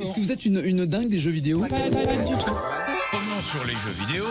Est-ce que vous êtes une, une dingue des jeux vidéo? Pas, pas- pas du tout. Revenons sur les jeux vidéo?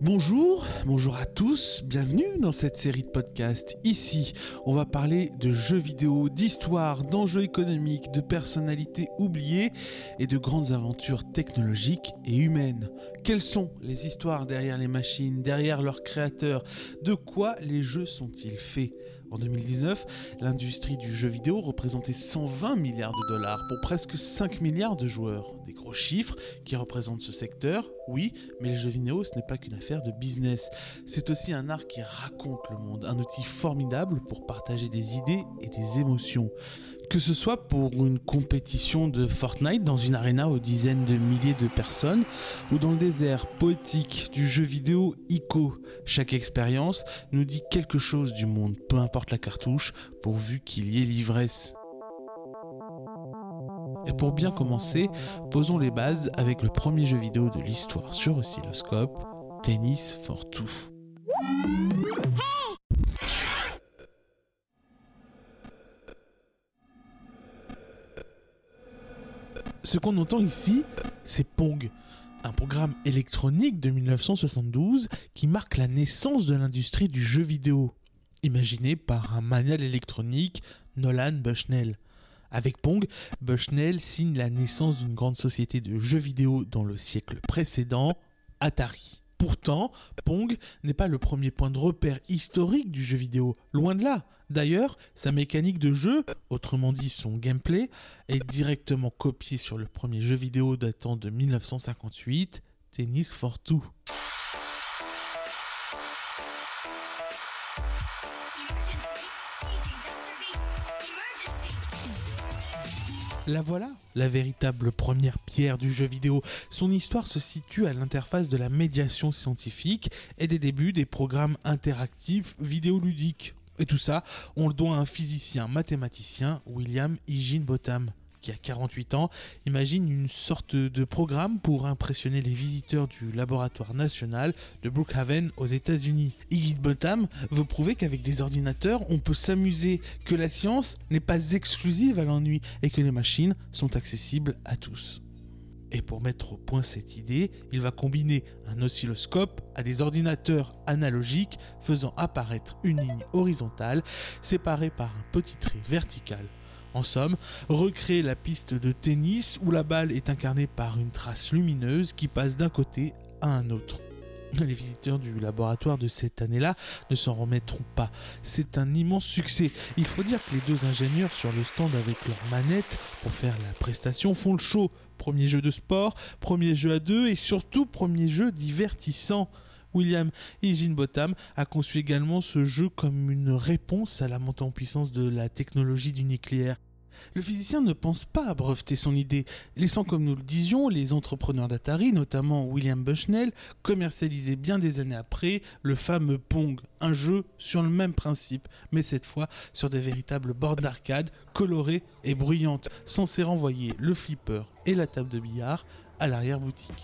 Bonjour, bonjour à tous, bienvenue dans cette série de podcasts. Ici, on va parler de jeux vidéo, d'histoire, d'enjeux économiques, de personnalités oubliées et de grandes aventures technologiques et humaines. Quelles sont les histoires derrière les machines, derrière leurs créateurs? De quoi les jeux sont-ils faits? En 2019, l'industrie du jeu vidéo représentait 120 milliards de dollars pour presque 5 milliards de joueurs. Des gros chiffres qui représentent ce secteur, oui, mais le jeu vidéo, ce n'est pas qu'une affaire de business. C'est aussi un art qui raconte le monde, un outil formidable pour partager des idées et des émotions. Que ce soit pour une compétition de Fortnite dans une arena aux dizaines de milliers de personnes, ou dans le désert poétique du jeu vidéo ICO, chaque expérience nous dit quelque chose du monde, peu importe la cartouche, pourvu qu'il y ait l'ivresse. Et pour bien commencer, posons les bases avec le premier jeu vidéo de l'histoire sur oscilloscope, Tennis for Two. Ce qu'on entend ici, c'est Pong, un programme électronique de 1972 qui marque la naissance de l'industrie du jeu vidéo, imaginé par un manial électronique, Nolan Bushnell. Avec Pong, Bushnell signe la naissance d'une grande société de jeux vidéo dans le siècle précédent, Atari. Pourtant, Pong n'est pas le premier point de repère historique du jeu vidéo, loin de là. D'ailleurs, sa mécanique de jeu, autrement dit son gameplay, est directement copiée sur le premier jeu vidéo datant de 1958, Tennis for Two. La voilà, la véritable première pierre du jeu vidéo. Son histoire se situe à l'interface de la médiation scientifique et des débuts des programmes interactifs vidéoludiques. Et tout ça, on le doit à un physicien mathématicien, William Higginbotham, qui a 48 ans, imagine une sorte de programme pour impressionner les visiteurs du laboratoire national de Brookhaven aux États-Unis. Higginbotham veut prouver qu'avec des ordinateurs, on peut s'amuser, que la science n'est pas exclusive à l'ennui et que les machines sont accessibles à tous. Et pour mettre au point cette idée, il va combiner un oscilloscope à des ordinateurs analogiques faisant apparaître une ligne horizontale séparée par un petit trait vertical. En somme, recréer la piste de tennis où la balle est incarnée par une trace lumineuse qui passe d'un côté à un autre. Les visiteurs du laboratoire de cette année-là ne s'en remettront pas. C'est un immense succès. Il faut dire que les deux ingénieurs sur le stand avec leurs manettes pour faire la prestation font le show. Premier jeu de sport, premier jeu à deux et surtout premier jeu divertissant. William Higginbotham a conçu également ce jeu comme une réponse à la montée en puissance de la technologie du nucléaire. Le physicien ne pense pas à breveter son idée, laissant comme nous le disions les entrepreneurs d'Atari, notamment William Bushnell, commercialiser bien des années après le fameux Pong, un jeu sur le même principe, mais cette fois sur des véritables bornes d'arcade colorées et bruyantes, censées renvoyer le flipper et la table de billard à l'arrière-boutique.